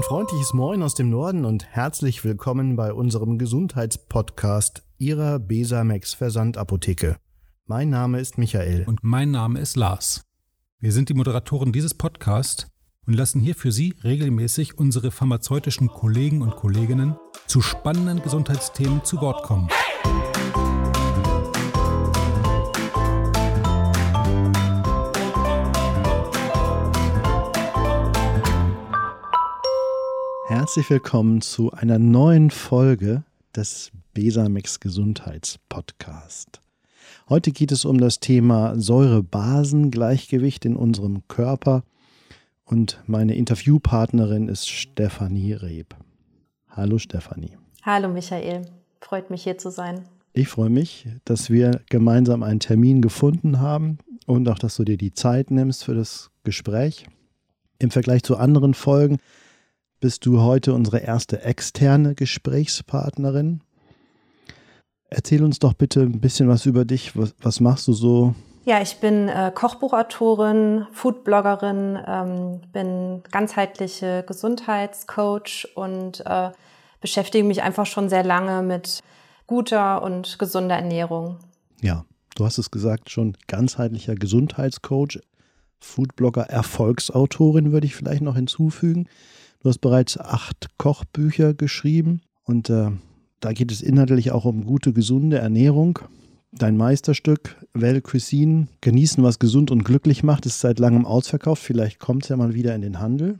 Ein freundliches Moin aus dem Norden und herzlich willkommen bei unserem Gesundheitspodcast Ihrer Besamex Versandapotheke. Mein Name ist Michael. Und mein Name ist Lars. Wir sind die Moderatoren dieses Podcasts und lassen hier für Sie regelmäßig unsere pharmazeutischen Kollegen und Kolleginnen zu spannenden Gesundheitsthemen zu Wort kommen. Herzlich willkommen zu einer neuen Folge des Besamex Gesundheitspodcast. Heute geht es um das Thema Säure-Basen-Gleichgewicht in unserem Körper und meine Interviewpartnerin ist Stefanie Reb. Hallo Stefanie. Hallo Michael, freut mich hier zu sein. Ich freue mich, dass wir gemeinsam einen Termin gefunden haben und auch, dass du dir die Zeit nimmst für das Gespräch. Im Vergleich zu anderen Folgen bist du heute unsere erste externe Gesprächspartnerin. Erzähl uns doch bitte ein bisschen was über dich. Was, was machst du so? Ja, ich bin äh, Kochbuchautorin, Foodbloggerin, ähm, bin ganzheitliche Gesundheitscoach und äh, beschäftige mich einfach schon sehr lange mit guter und gesunder Ernährung. Ja, du hast es gesagt, schon ganzheitlicher Gesundheitscoach, Foodblogger, Erfolgsautorin würde ich vielleicht noch hinzufügen. Du hast bereits acht Kochbücher geschrieben und äh, da geht es inhaltlich auch um gute, gesunde Ernährung. Dein Meisterstück, Well Cuisine, genießen, was gesund und glücklich macht, ist seit langem ausverkauft. Vielleicht kommt es ja mal wieder in den Handel.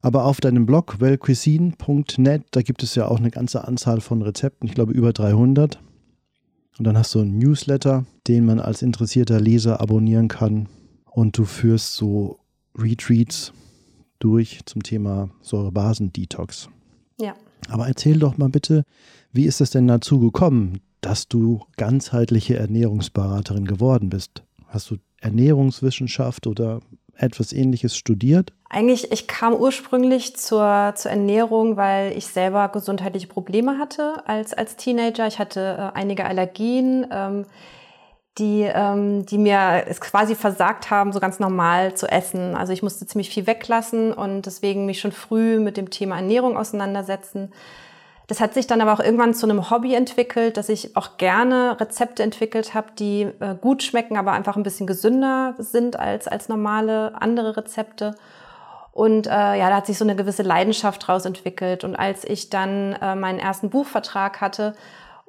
Aber auf deinem Blog wellcuisine.net, da gibt es ja auch eine ganze Anzahl von Rezepten, ich glaube über 300. Und dann hast du einen Newsletter, den man als interessierter Leser abonnieren kann. Und du führst so Retreats durch zum Thema Säurebasen-Detox. Ja. Aber erzähl doch mal bitte, wie ist es denn dazu gekommen, dass du ganzheitliche Ernährungsberaterin geworden bist? Hast du Ernährungswissenschaft oder etwas ähnliches studiert? Eigentlich, ich kam ursprünglich zur, zur Ernährung, weil ich selber gesundheitliche Probleme hatte als, als Teenager. Ich hatte äh, einige Allergien, ähm, die, ähm, die mir es quasi versagt haben, so ganz normal zu essen. Also ich musste ziemlich viel weglassen und deswegen mich schon früh mit dem Thema Ernährung auseinandersetzen. Das hat sich dann aber auch irgendwann zu einem Hobby entwickelt, dass ich auch gerne Rezepte entwickelt habe, die äh, gut schmecken, aber einfach ein bisschen gesünder sind als, als normale andere Rezepte. Und äh, ja, da hat sich so eine gewisse Leidenschaft draus entwickelt. Und als ich dann äh, meinen ersten Buchvertrag hatte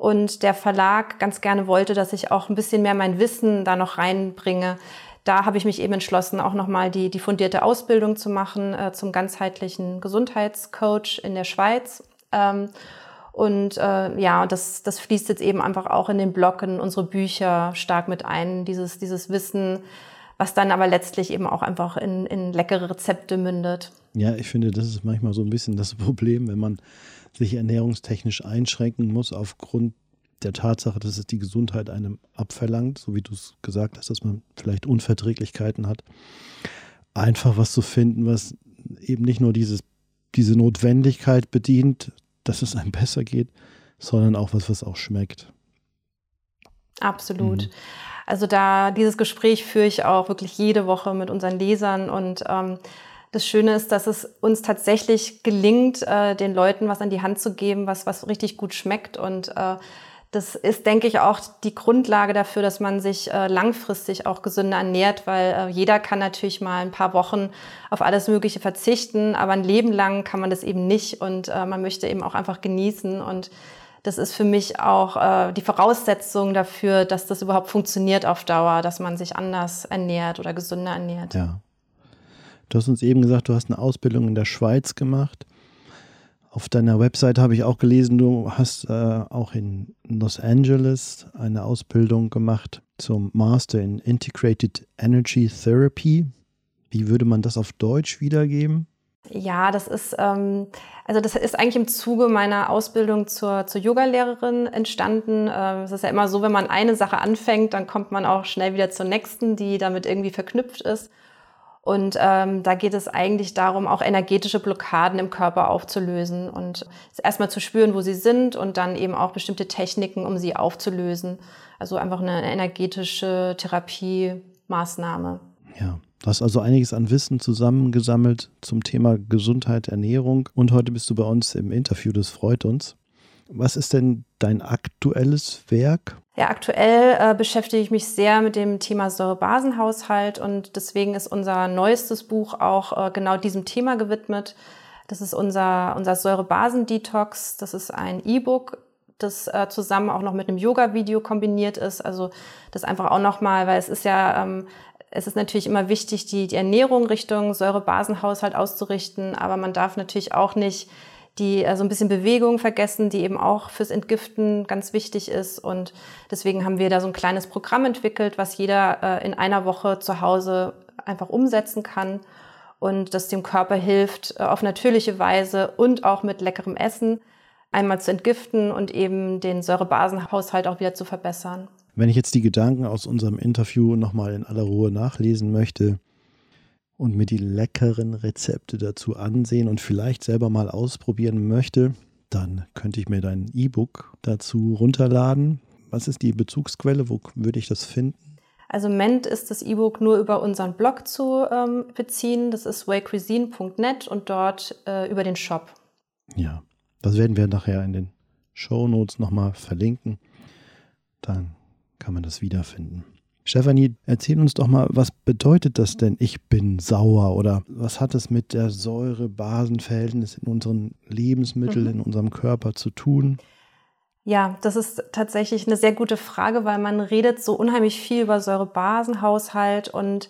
und der Verlag ganz gerne wollte, dass ich auch ein bisschen mehr mein Wissen da noch reinbringe, da habe ich mich eben entschlossen, auch nochmal die, die fundierte Ausbildung zu machen äh, zum ganzheitlichen Gesundheitscoach in der Schweiz. Ähm, und äh, ja, das, das fließt jetzt eben einfach auch in den Blog, in unsere Bücher stark mit ein, dieses, dieses Wissen, was dann aber letztlich eben auch einfach in, in leckere Rezepte mündet. Ja, ich finde, das ist manchmal so ein bisschen das Problem, wenn man sich ernährungstechnisch einschränken muss aufgrund der Tatsache, dass es die Gesundheit einem abverlangt, so wie du es gesagt hast, dass man vielleicht Unverträglichkeiten hat, einfach was zu finden, was eben nicht nur dieses, diese Notwendigkeit bedient, dass es einem besser geht, sondern auch was, was auch schmeckt. Absolut. Mhm. Also da dieses Gespräch führe ich auch wirklich jede Woche mit unseren Lesern und ähm, das Schöne ist, dass es uns tatsächlich gelingt, äh, den Leuten was an die Hand zu geben, was, was richtig gut schmeckt und äh, das ist, denke ich, auch die Grundlage dafür, dass man sich äh, langfristig auch gesünder ernährt, weil äh, jeder kann natürlich mal ein paar Wochen auf alles Mögliche verzichten, aber ein Leben lang kann man das eben nicht und äh, man möchte eben auch einfach genießen und das ist für mich auch äh, die Voraussetzung dafür, dass das überhaupt funktioniert auf Dauer, dass man sich anders ernährt oder gesünder ernährt. Ja. Du hast uns eben gesagt, du hast eine Ausbildung in der Schweiz gemacht. Auf deiner Website habe ich auch gelesen, du hast äh, auch in Los Angeles eine Ausbildung gemacht zum Master in Integrated Energy Therapy. Wie würde man das auf Deutsch wiedergeben? Ja, das ist, ähm, also das ist eigentlich im Zuge meiner Ausbildung zur, zur Yogalehrerin entstanden. Ähm, es ist ja immer so, wenn man eine Sache anfängt, dann kommt man auch schnell wieder zur nächsten, die damit irgendwie verknüpft ist. Und ähm, da geht es eigentlich darum, auch energetische Blockaden im Körper aufzulösen und erstmal zu spüren, wo sie sind und dann eben auch bestimmte Techniken, um sie aufzulösen. Also einfach eine energetische Therapiemaßnahme. Ja. Du hast also einiges an Wissen zusammengesammelt zum Thema Gesundheit, Ernährung und heute bist du bei uns im Interview, das freut uns. Was ist denn dein aktuelles Werk? Ja, aktuell äh, beschäftige ich mich sehr mit dem Thema Säurebasenhaushalt und deswegen ist unser neuestes Buch auch äh, genau diesem Thema gewidmet. Das ist unser, unser Säurebasen-Detox. Das ist ein E-Book, das äh, zusammen auch noch mit einem Yoga-Video kombiniert ist. Also das einfach auch nochmal, weil es ist ja, ähm, es ist natürlich immer wichtig, die, die Ernährung Richtung Säurebasenhaushalt auszurichten, aber man darf natürlich auch nicht die äh, so ein bisschen Bewegung vergessen, die eben auch fürs Entgiften ganz wichtig ist. Und deswegen haben wir da so ein kleines Programm entwickelt, was jeder äh, in einer Woche zu Hause einfach umsetzen kann und das dem Körper hilft, äh, auf natürliche Weise und auch mit leckerem Essen einmal zu entgiften und eben den Säurebasenhaushalt auch wieder zu verbessern. Wenn ich jetzt die Gedanken aus unserem Interview nochmal in aller Ruhe nachlesen möchte, und mir die leckeren Rezepte dazu ansehen und vielleicht selber mal ausprobieren möchte, dann könnte ich mir dein E-Book dazu runterladen. Was ist die Bezugsquelle? Wo würde ich das finden? Also im Moment ist das E-Book nur über unseren Blog zu ähm, beziehen. Das ist waycuisine.net und dort äh, über den Shop. Ja, das werden wir nachher in den Show Notes nochmal verlinken. Dann kann man das wiederfinden. Stefanie, erzähl uns doch mal, was bedeutet das denn, ich bin sauer oder was hat es mit der Säure-Basen-Verhältnis in unseren Lebensmitteln, mhm. in unserem Körper zu tun? Ja, das ist tatsächlich eine sehr gute Frage, weil man redet so unheimlich viel über Säure-Basen-Haushalt und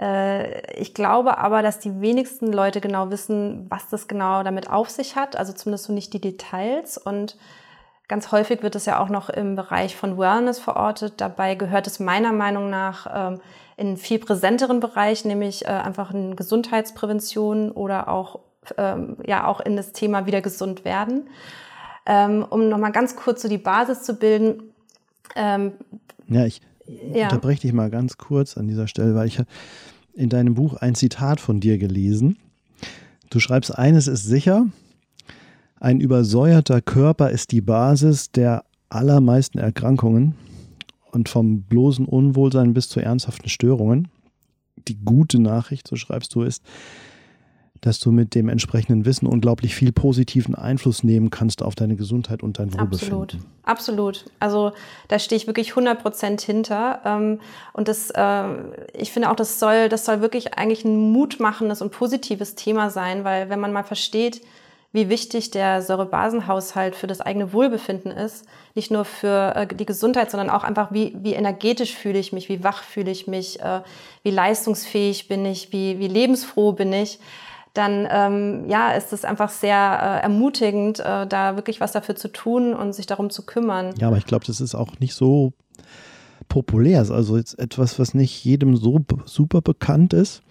äh, ich glaube aber, dass die wenigsten Leute genau wissen, was das genau damit auf sich hat, also zumindest so nicht die Details und Ganz häufig wird es ja auch noch im Bereich von Wellness verortet. Dabei gehört es meiner Meinung nach ähm, in einen viel präsenteren Bereich, nämlich äh, einfach in Gesundheitsprävention oder auch, ähm, ja, auch in das Thema wieder gesund werden. Ähm, um nochmal ganz kurz so die Basis zu bilden. Ähm, ja, ich ja. unterbreche dich mal ganz kurz an dieser Stelle, weil ich in deinem Buch ein Zitat von dir gelesen. Du schreibst, eines ist sicher, ein übersäuerter Körper ist die Basis der allermeisten Erkrankungen und vom bloßen Unwohlsein bis zu ernsthaften Störungen. Die gute Nachricht, so schreibst du, ist, dass du mit dem entsprechenden Wissen unglaublich viel positiven Einfluss nehmen kannst auf deine Gesundheit und dein Wohlbefinden. Absolut, absolut. Also da stehe ich wirklich 100 Prozent hinter. Ähm, und das, äh, ich finde auch, das soll, das soll wirklich eigentlich ein mutmachendes und positives Thema sein, weil wenn man mal versteht, wie wichtig der Säurebasenhaushalt für das eigene Wohlbefinden ist. Nicht nur für äh, die Gesundheit, sondern auch einfach, wie, wie energetisch fühle ich mich, wie wach fühle ich mich, äh, wie leistungsfähig bin ich, wie, wie lebensfroh bin ich. Dann ähm, ja, ist es einfach sehr äh, ermutigend, äh, da wirklich was dafür zu tun und sich darum zu kümmern. Ja, aber ich glaube, das ist auch nicht so populär. Also jetzt etwas, was nicht jedem so super bekannt ist.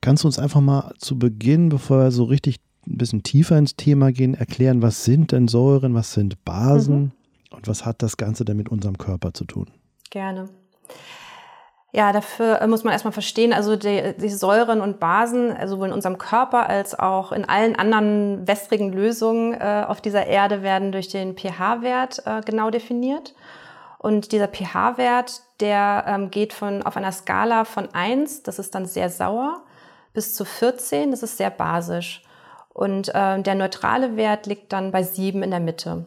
Kannst du uns einfach mal zu Beginn, bevor wir so richtig ein bisschen tiefer ins Thema gehen, erklären, was sind denn Säuren, was sind Basen mhm. und was hat das Ganze denn mit unserem Körper zu tun? Gerne. Ja, dafür äh, muss man erstmal verstehen, also die, die, Säuren und Basen, also sowohl in unserem Körper als auch in allen anderen wässrigen Lösungen äh, auf dieser Erde werden durch den pH-Wert äh, genau definiert. Und dieser pH-Wert, der ähm, geht von, auf einer Skala von 1, das ist dann sehr sauer, bis zu 14, das ist sehr basisch. Und äh, der neutrale Wert liegt dann bei sieben in der Mitte.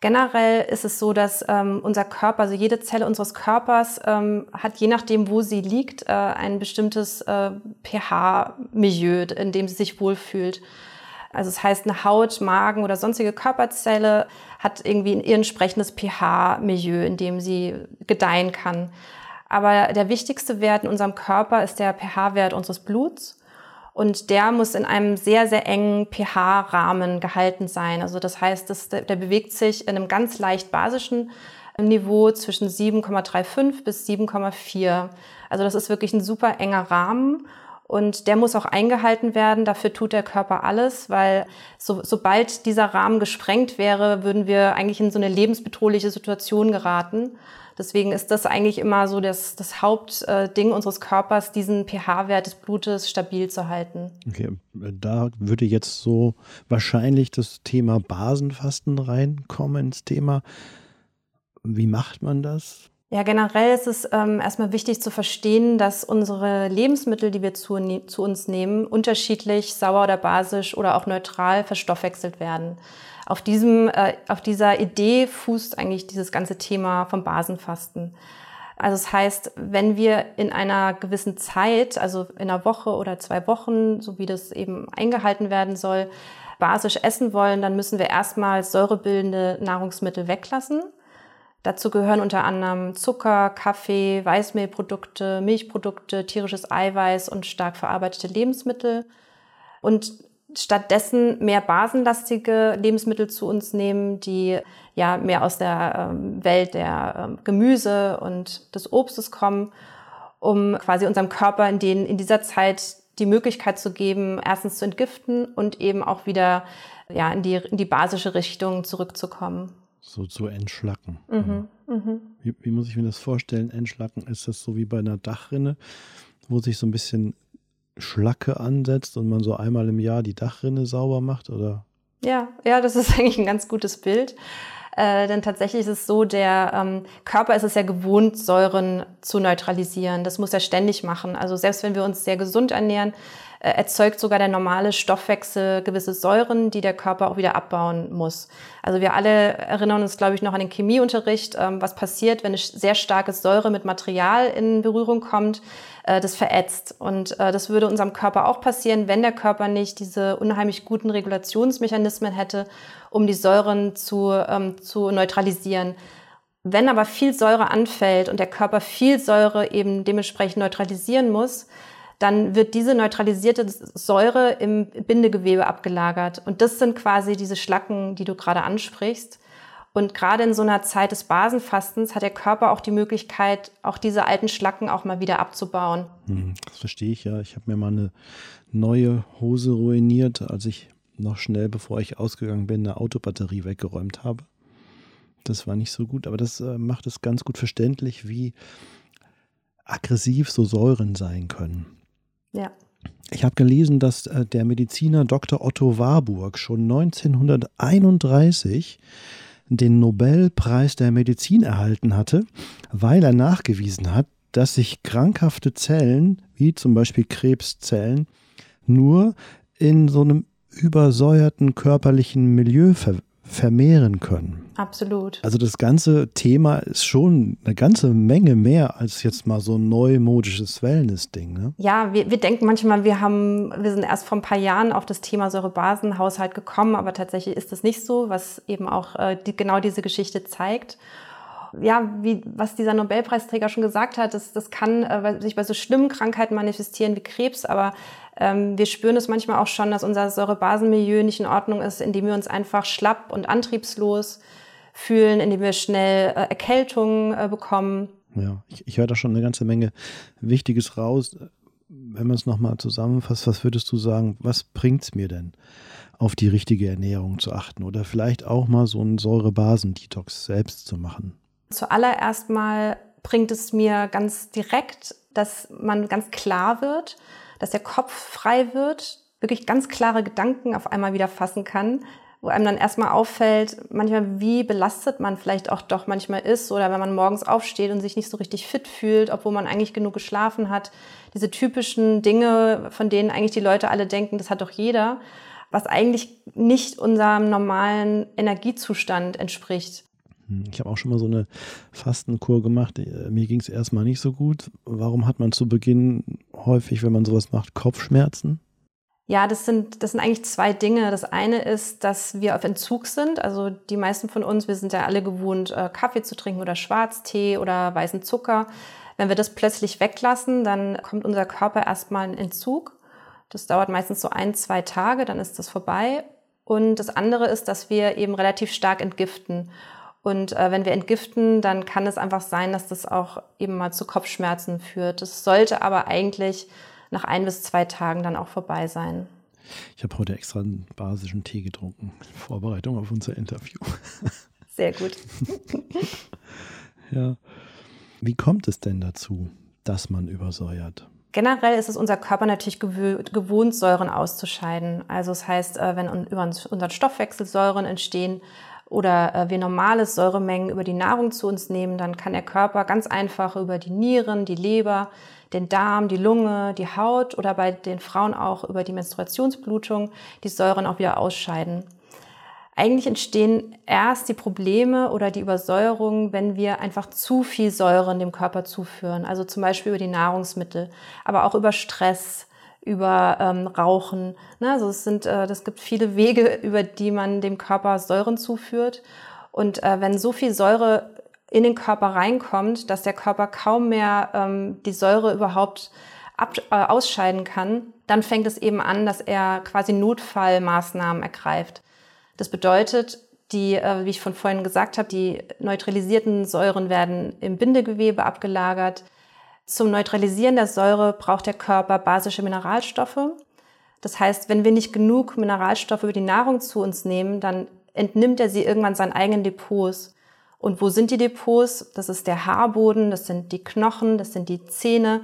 Generell ist es so, dass ähm, unser Körper, also jede Zelle unseres Körpers, ähm, hat je nachdem, wo sie liegt, äh, ein bestimmtes äh, pH-Milieu, in dem sie sich wohlfühlt. Also das heißt, eine Haut, Magen oder sonstige Körperzelle hat irgendwie ein entsprechendes pH-Milieu, in dem sie gedeihen kann. Aber der wichtigste Wert in unserem Körper ist der pH-Wert unseres Bluts. Und der muss in einem sehr, sehr engen pH-Rahmen gehalten sein. Also das heißt, dass der, bewegt sich in einem ganz leicht basischen Niveau zwischen 7,35 bis 7,4. Also das ist wirklich ein super enger Rahmen. Und der muss auch eingehalten werden. Dafür tut der Körper alles, weil so, sobald dieser Rahmen gesprengt wäre, würden wir eigentlich in so eine lebensbedrohliche Situation geraten. Deswegen ist das eigentlich immer so das, das Hauptding unseres Körpers, diesen pH-Wert des Blutes stabil zu halten. Okay, da würde jetzt so wahrscheinlich das Thema Basenfasten reinkommen ins Thema. Wie macht man das? Ja, generell ist es ähm, erstmal wichtig zu verstehen, dass unsere Lebensmittel, die wir zu, ne zu, uns nehmen, unterschiedlich sauer oder basisch oder auch neutral verstoffwechselt werden. Auf, diesem, äh, auf dieser Idee fußt eigentlich dieses ganze Thema vom Basenfasten. Also das heißt, wenn wir in einer gewissen Zeit, also in einer Woche oder zwei Wochen, so wie das eben eingehalten werden soll, basisch essen wollen, dann müssen wir erstmal säurebildende Nahrungsmittel weglassen. Dazu gehören unter anderem Zucker, Kaffee, Weißmehlprodukte, Milchprodukte, tierisches Eiweiß und stark verarbeitete Lebensmittel. Und stattdessen mehr basenlastige Lebensmittel zu uns nehmen, die ja mehr aus der ähm, Welt der ähm, Gemüse und des Obstes kommen, um quasi unserem Körper in, den, in dieser Zeit die Möglichkeit zu geben, erstens zu entgiften und eben auch wieder ja, in, die, in die basische Richtung zurückzukommen. So zu entschlacken. Mhm, mhm. Wie, wie muss ich mir das vorstellen? Entschlacken, ist das so wie bei einer Dachrinne, wo sich so ein bisschen Schlacke ansetzt und man so einmal im Jahr die Dachrinne sauber macht, oder? Ja, ja, das ist eigentlich ein ganz gutes Bild. Äh, denn tatsächlich ist es so, der ähm, Körper ist es ja gewohnt, Säuren zu neutralisieren. Das muss er ständig machen. Also selbst wenn wir uns sehr gesund ernähren, äh, erzeugt sogar der normale Stoffwechsel gewisse Säuren, die der Körper auch wieder abbauen muss. Also wir alle erinnern uns, glaube ich, noch an den Chemieunterricht, ähm, was passiert, wenn eine sehr starke Säure mit Material in Berührung kommt äh, das verätzt. Und äh, das würde unserem Körper auch passieren, wenn der Körper nicht diese unheimlich guten Regulationsmechanismen hätte, um die Säuren zu, ähm, zu neutralisieren. Wenn aber viel Säure anfällt und der Körper viel Säure eben dementsprechend neutralisieren muss, dann wird diese neutralisierte Säure im Bindegewebe abgelagert. Und das sind quasi diese Schlacken, die du gerade ansprichst. Und gerade in so einer Zeit des Basenfastens hat der Körper auch die Möglichkeit, auch diese alten Schlacken auch mal wieder abzubauen. Hm, das verstehe ich ja. Ich habe mir mal eine neue Hose ruiniert, als ich noch schnell, bevor ich ausgegangen bin, eine Autobatterie weggeräumt habe. Das war nicht so gut, aber das äh, macht es ganz gut verständlich, wie aggressiv so Säuren sein können. Ja. Ich habe gelesen, dass äh, der Mediziner Dr. Otto Warburg schon 1931 den Nobelpreis der Medizin erhalten hatte, weil er nachgewiesen hat, dass sich krankhafte Zellen, wie zum Beispiel Krebszellen, nur in so einem übersäuerten körperlichen Milieu ver vermehren können. Absolut. Also das ganze Thema ist schon eine ganze Menge mehr als jetzt mal so ein neumodisches Wellness-Ding. Ne? Ja, wir, wir denken manchmal, wir haben, wir sind erst vor ein paar Jahren auf das Thema Säurebasenhaushalt gekommen, aber tatsächlich ist das nicht so, was eben auch äh, die, genau diese Geschichte zeigt ja, wie was dieser Nobelpreisträger schon gesagt hat, das, das kann äh, sich bei so schlimmen Krankheiten manifestieren wie Krebs, aber wir spüren es manchmal auch schon, dass unser Säurebasenmilieu nicht in Ordnung ist, indem wir uns einfach schlapp und antriebslos fühlen, indem wir schnell äh, Erkältungen äh, bekommen. Ja, ich, ich höre da schon eine ganze Menge Wichtiges raus. Wenn man es nochmal zusammenfasst, was würdest du sagen, was bringt es mir denn, auf die richtige Ernährung zu achten oder vielleicht auch mal so einen Säurebasendetox selbst zu machen? Zuallererst mal bringt es mir ganz direkt, dass man ganz klar wird, dass der Kopf frei wird, wirklich ganz klare Gedanken auf einmal wieder fassen kann, wo einem dann erstmal auffällt, manchmal wie belastet man vielleicht auch doch manchmal ist oder wenn man morgens aufsteht und sich nicht so richtig fit fühlt, obwohl man eigentlich genug geschlafen hat. Diese typischen Dinge, von denen eigentlich die Leute alle denken, das hat doch jeder, was eigentlich nicht unserem normalen Energiezustand entspricht. Hm, ich habe auch schon mal so eine Fastenkur gemacht. Äh, mir ging es erstmal nicht so gut. Warum hat man zu Beginn häufig, wenn man sowas macht, Kopfschmerzen? Ja, das sind, das sind eigentlich zwei Dinge. Das eine ist, dass wir auf Entzug sind. Also die meisten von uns, wir sind ja alle gewohnt, äh, Kaffee zu trinken oder Schwarztee oder weißen Zucker. Wenn wir das plötzlich weglassen, dann kommt unser Körper erstmal in Entzug. Das dauert meistens so ein, zwei Tage, dann ist das vorbei. Und das andere ist, dass wir eben relativ stark entgiften. Und äh, wenn wir entgiften, dann kann es einfach sein, dass das auch eben mal zu Kopfschmerzen führt. Das sollte aber eigentlich nach ein bis zwei Tagen dann auch vorbei sein. Ich habe heute extra einen basischen Tee getrunken in Vorbereitung auf unser Interview. Sehr gut. ja. Wie kommt es denn dazu, dass man übersäuert? Generell ist es unser Körper natürlich gewohnt, Säuren auszuscheiden. Also das heißt, äh, wenn über unseren Stoffwechsel Säuren entstehen, oder äh, wir normale Säuremengen über die Nahrung zu uns nehmen, dann kann der Körper ganz einfach über die Nieren, die Leber, den Darm, die Lunge, die Haut oder bei den Frauen auch über die Menstruationsblutung die Säuren auch wieder ausscheiden. Eigentlich entstehen erst die Probleme oder die Übersäuerung, wenn wir einfach zu viel Säuren dem Körper zuführen. Also zum Beispiel über die Nahrungsmittel, aber auch über Stress, über ähm, Rauchen. Ne? Also es sind, äh, das gibt viele Wege, über die man dem Körper Säuren zuführt. Und äh, wenn so viel Säure in den Körper reinkommt, dass der Körper kaum mehr ähm, die Säure überhaupt ab, äh, ausscheiden kann, dann fängt es eben an, dass er quasi Notfallmaßnahmen ergreift. Das bedeutet, die, äh, wie ich von vorhin gesagt habe, die neutralisierten Säuren werden im Bindegewebe abgelagert. Zum Neutralisieren der Säure braucht der Körper basische Mineralstoffe. Das heißt, wenn wir nicht genug Mineralstoffe über die Nahrung zu uns nehmen, dann entnimmt er sie irgendwann seinen eigenen Depots. Und wo sind die Depots? Das ist der Haarboden, das sind die Knochen, das sind die Zähne.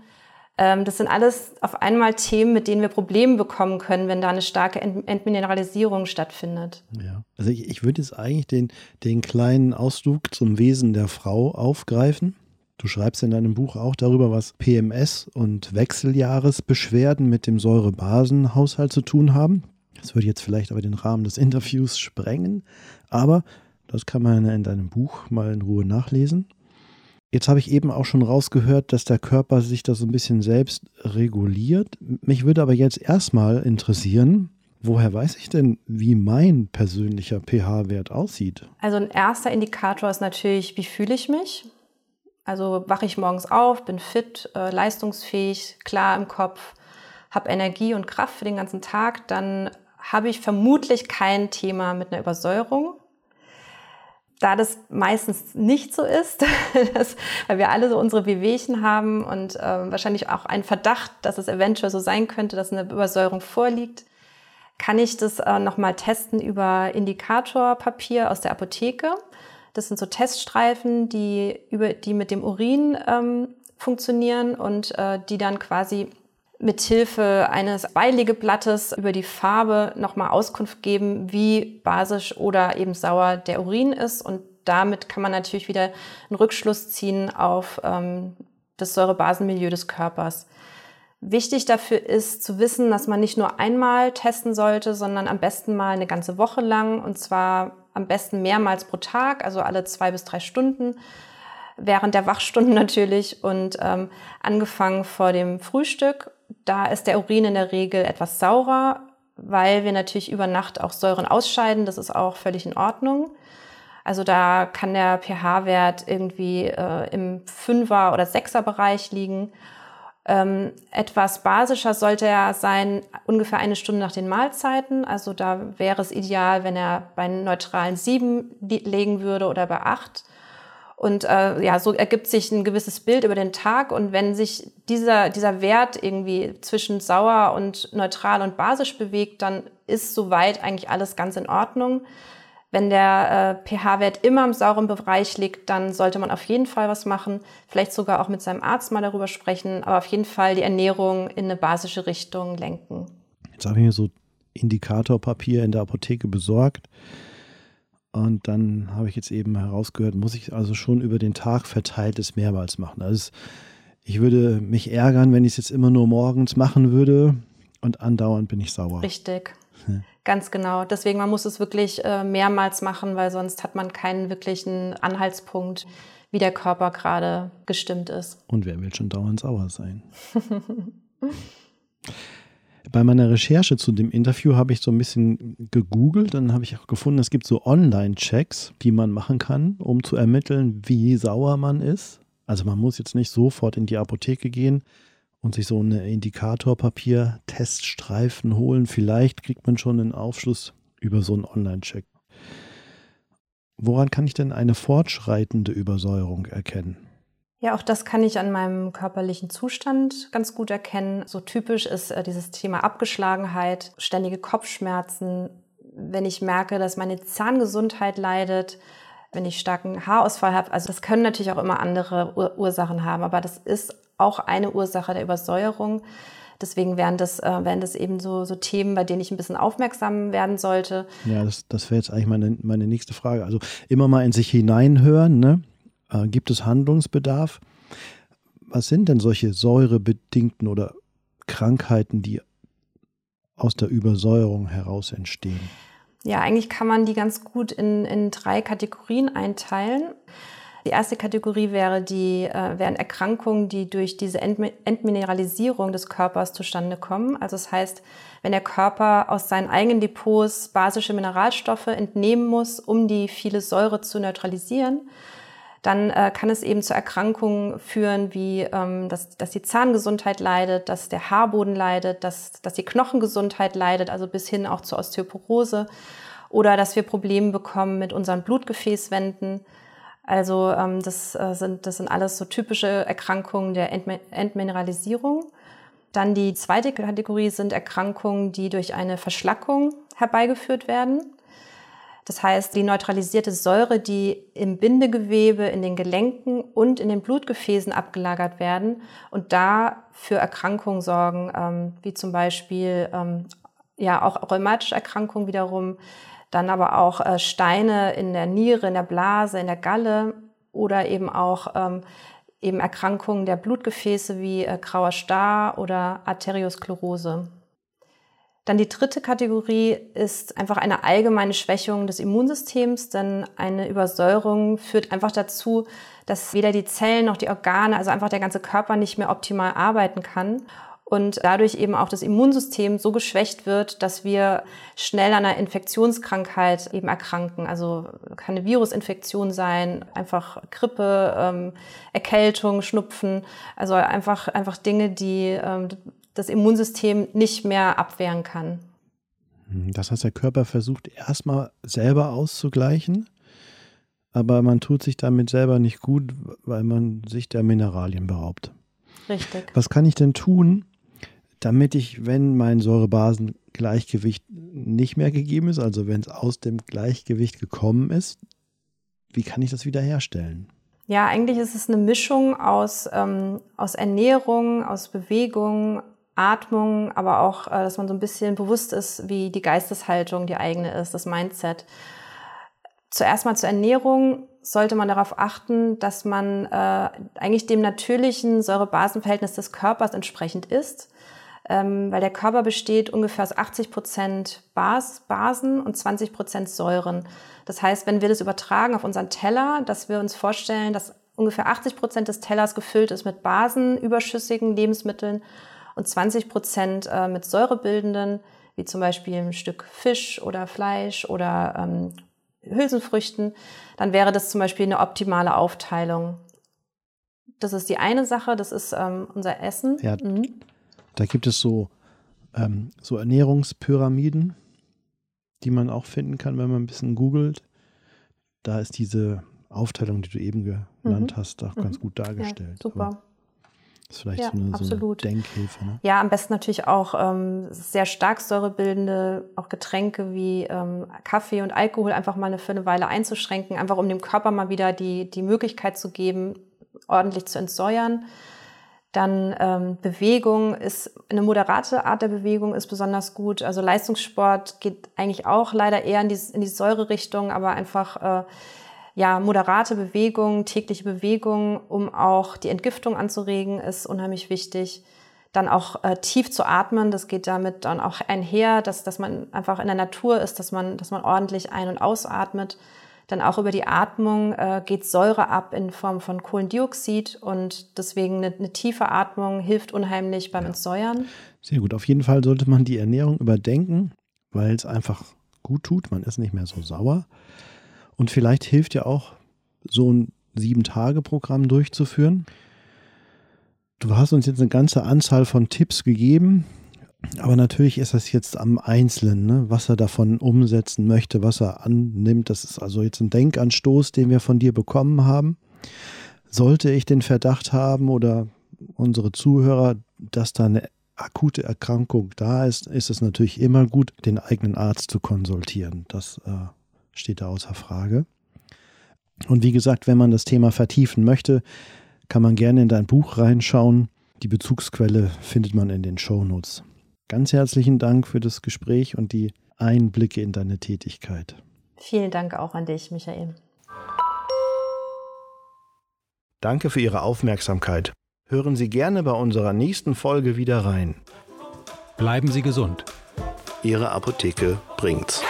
Ähm, das sind alles auf einmal Themen, mit denen wir Probleme bekommen können, wenn da eine starke Entmineralisierung stattfindet. Ja, also ich, ich würde jetzt eigentlich den, den kleinen Ausflug zum Wesen der Frau aufgreifen. Du schreibst in deinem Buch auch darüber, was PMS und Wechseljahresbeschwerden mit dem Säurebasenhaushalt zu tun haben. Das würde jetzt vielleicht aber den Rahmen des Interviews sprengen, aber das kann man in deinem Buch mal in Ruhe nachlesen. Jetzt habe ich eben auch schon rausgehört, dass der Körper sich da so ein bisschen selbst reguliert. Mich würde aber jetzt erstmal interessieren, woher weiß ich denn, wie mein persönlicher pH-Wert aussieht? Also ein erster Indikator ist natürlich, wie fühle ich mich? Also wache ich morgens auf, bin fit, äh, leistungsfähig, klar im Kopf, habe Energie und Kraft für den ganzen Tag, dann habe ich vermutlich kein Thema mit einer Übersäuerung da das meistens nicht so ist, dass, weil wir alle so unsere Wehwehchen haben und äh, wahrscheinlich auch einen Verdacht, dass es eventuell so sein könnte, dass eine Übersäuerung vorliegt, kann ich das äh, nochmal testen über Indikatorpapier aus der Apotheke. Das sind so Teststreifen, die, über, die mit dem Urin ähm, funktionieren und äh, die dann quasi mit Hilfe eines Beilegeblattes über die Farbe nochmal Auskunft geben, wie basisch oder eben sauer der Urin ist. Und damit kann man natürlich wieder einen Rückschluss ziehen auf ähm, das Säurebasenmilieu des Körpers. Wichtig dafür ist zu wissen, dass man nicht nur einmal testen sollte, sondern am besten mal eine ganze Woche lang und zwar am besten mehrmals pro Tag, also alle zwei bis drei Stunden während der Wachstunden natürlich und ähm, angefangen vor dem Frühstück da ist der Urin in der Regel etwas saurer, weil wir natürlich über Nacht auch Säuren ausscheiden. Das ist auch völlig in Ordnung. Also da kann der pH-Wert irgendwie äh, im Fünfer- oder Sechser-Bereich liegen. Ähm, etwas basischer sollte er sein, ungefähr eine Stunde nach den Mahlzeiten. Also da wäre es ideal, wenn er bei neutralen sieben legen würde oder bei acht. Und äh, ja, so ergibt sich ein gewisses Bild über den Tag. Und wenn sich dieser, dieser Wert irgendwie zwischen sauer und neutral und basisch bewegt, dann ist soweit eigentlich alles ganz in Ordnung. Wenn der äh, pH-Wert immer im sauren Bereich liegt, dann sollte man auf jeden Fall was machen. Vielleicht sogar auch mit seinem Arzt mal darüber sprechen, aber auf jeden Fall die Ernährung in eine basische Richtung lenken. Jetzt habe ich mir so Indikatorpapier in der Apotheke besorgt. Und dann habe ich jetzt eben herausgehört, muss ich also schon über den Tag verteilt es mehrmals machen. Also ich würde mich ärgern, wenn ich es jetzt immer nur morgens machen würde und andauernd bin ich sauer. Richtig. Ganz genau. Deswegen, man muss es wirklich äh, mehrmals machen, weil sonst hat man keinen wirklichen Anhaltspunkt, wie der Körper gerade gestimmt ist. Und wer will schon dauernd sauer sein? Bei meiner Recherche zu dem Interview habe ich so ein bisschen gegoogelt, dann habe ich auch gefunden, es gibt so Online-Checks, die man machen kann, um zu ermitteln, wie sauer man ist. Also man muss jetzt nicht sofort in die Apotheke gehen und sich so eine Indikatorpapier-Teststreifen holen. Vielleicht kriegt man schon einen Aufschluss über so einen Online-Check. Woran kann ich denn eine fortschreitende Übersäuerung erkennen? Ja, auch das kann ich an meinem körperlichen Zustand ganz gut erkennen. So typisch ist äh, dieses Thema Abgeschlagenheit, ständige Kopfschmerzen, wenn ich merke, dass meine Zahngesundheit leidet, wenn ich starken Haarausfall habe. Also das können natürlich auch immer andere Ur Ursachen haben, aber das ist auch eine Ursache der Übersäuerung. Deswegen wären das, äh, wären das eben so, so Themen, bei denen ich ein bisschen aufmerksam werden sollte. Ja, das, das wäre jetzt eigentlich meine, meine nächste Frage. Also immer mal in sich hineinhören, ne? Äh, gibt es Handlungsbedarf? Was sind denn solche säurebedingten oder Krankheiten, die aus der Übersäuerung heraus entstehen? Ja, eigentlich kann man die ganz gut in, in drei Kategorien einteilen. Die erste Kategorie wäre die, äh, wären Erkrankungen, die durch diese Entmineralisierung des Körpers zustande kommen. Also das heißt, wenn der Körper aus seinen eigenen Depots basische Mineralstoffe entnehmen muss, um die viele Säure zu neutralisieren, dann äh, kann es eben zu Erkrankungen führen, wie ähm, dass, dass die Zahngesundheit leidet, dass der Haarboden leidet, dass, dass die Knochengesundheit leidet, also bis hin auch zur Osteoporose oder dass wir Probleme bekommen mit unseren Blutgefäßwänden. Also ähm, das, äh, sind, das sind alles so typische Erkrankungen der Entmineralisierung. Dann die zweite Kategorie sind Erkrankungen, die durch eine Verschlackung herbeigeführt werden. Das heißt, die neutralisierte Säure, die im Bindegewebe, in den Gelenken und in den Blutgefäßen abgelagert werden und da für Erkrankungen sorgen, ähm, wie zum Beispiel ähm, ja auch rheumatische Erkrankungen wiederum, dann aber auch äh, Steine in der Niere, in der Blase, in der Galle oder eben auch ähm, eben Erkrankungen der Blutgefäße wie äh, grauer Star oder Arteriosklerose. Dann die dritte Kategorie ist einfach eine allgemeine Schwächung des Immunsystems, denn eine Übersäuerung führt einfach dazu, dass weder die Zellen noch die Organe, also einfach der ganze Körper nicht mehr optimal arbeiten kann und dadurch eben auch das Immunsystem so geschwächt wird, dass wir schnell an einer Infektionskrankheit eben erkranken. Also kann eine Virusinfektion sein, einfach Grippe, ähm, Erkältung, Schnupfen, also einfach einfach Dinge, die ähm, das Immunsystem nicht mehr abwehren kann. Das heißt, der Körper versucht erstmal selber auszugleichen, aber man tut sich damit selber nicht gut, weil man sich der Mineralien beraubt. Richtig. Was kann ich denn tun, damit ich, wenn mein Säurebasengleichgewicht nicht mehr gegeben ist, also wenn es aus dem Gleichgewicht gekommen ist, wie kann ich das wiederherstellen? Ja, eigentlich ist es eine Mischung aus, ähm, aus Ernährung, aus Bewegung, Atmung, aber auch, äh, dass man so ein bisschen bewusst ist, wie die Geisteshaltung die eigene ist, das Mindset. Zuerst mal zur Ernährung sollte man darauf achten, dass man äh, eigentlich dem natürlichen Säure-Basen-Verhältnis des Körpers entsprechend ist, ähm, weil der Körper besteht ungefähr aus 80 Prozent Bas Basen und 20 Prozent Säuren. Das heißt, wenn wir das übertragen auf unseren Teller, dass wir uns vorstellen, dass ungefähr 80 Prozent des Tellers gefüllt ist mit basenüberschüssigen Lebensmitteln und 20 Prozent äh, mit säurebildenden, wie zum Beispiel ein Stück Fisch oder Fleisch oder ähm, Hülsenfrüchten, dann wäre das zum Beispiel eine optimale Aufteilung. Das ist die eine Sache, das ist ähm, unser Essen. Ja, mhm. Da gibt es so, ähm, so Ernährungspyramiden, die man auch finden kann, wenn man ein bisschen googelt. Da ist diese Aufteilung, die du eben genannt mhm. hast, auch mhm. ganz gut dargestellt. Ja, super. Aber das ist vielleicht ja, so, eine, so, eine, Denkhilfe. Ne? Ja, am besten natürlich auch ähm, sehr stark säurebildende, auch Getränke wie ähm, Kaffee und Alkohol einfach mal für eine Weile einzuschränken, einfach um dem Körper mal wieder die, die Möglichkeit zu geben, ordentlich zu entsäuern. Dann ähm, Bewegung ist eine moderate Art der Bewegung ist besonders gut. Also Leistungssport geht eigentlich auch leider eher in die, in die Säurerichtung, aber einfach äh, ja, moderate Bewegung, tägliche Bewegung, um auch die Entgiftung anzuregen, ist unheimlich wichtig. Dann auch äh, tief zu atmen, das geht damit dann auch einher, dass, dass man einfach in der Natur ist, dass man, dass man ordentlich ein- und ausatmet. Dann auch über die Atmung äh, geht Säure ab in Form von Kohlendioxid und deswegen eine, eine tiefe Atmung hilft unheimlich beim ja. Entsäuern. Sehr gut. Auf jeden Fall sollte man die Ernährung überdenken, weil es einfach gut tut. Man ist nicht mehr so sauer. Und vielleicht hilft ja auch, so ein Sieben-Tage-Programm durchzuführen. Du hast uns jetzt eine ganze Anzahl von Tipps gegeben, aber natürlich ist das jetzt am Einzelnen, ne? was er davon umsetzen möchte, was er annimmt. Das ist also jetzt ein Denkanstoß, den wir von dir bekommen haben. Sollte ich den Verdacht haben oder unsere Zuhörer, dass da eine akute Erkrankung da ist, ist es natürlich immer gut, den eigenen Arzt zu konsultieren. Das äh, steht da außer Frage. Und wie gesagt, wenn man das Thema vertiefen möchte, kann man gerne in dein Buch reinschauen. Die Bezugsquelle findet man in den Shownotes. Ganz herzlichen Dank für das Gespräch und die Einblicke in deine Tätigkeit. Vielen Dank auch an dich, Michael. Danke für Ihre Aufmerksamkeit. Hören Sie gerne bei unserer nächsten Folge wieder rein. Bleiben Sie gesund. Ihre Apotheke bringt's.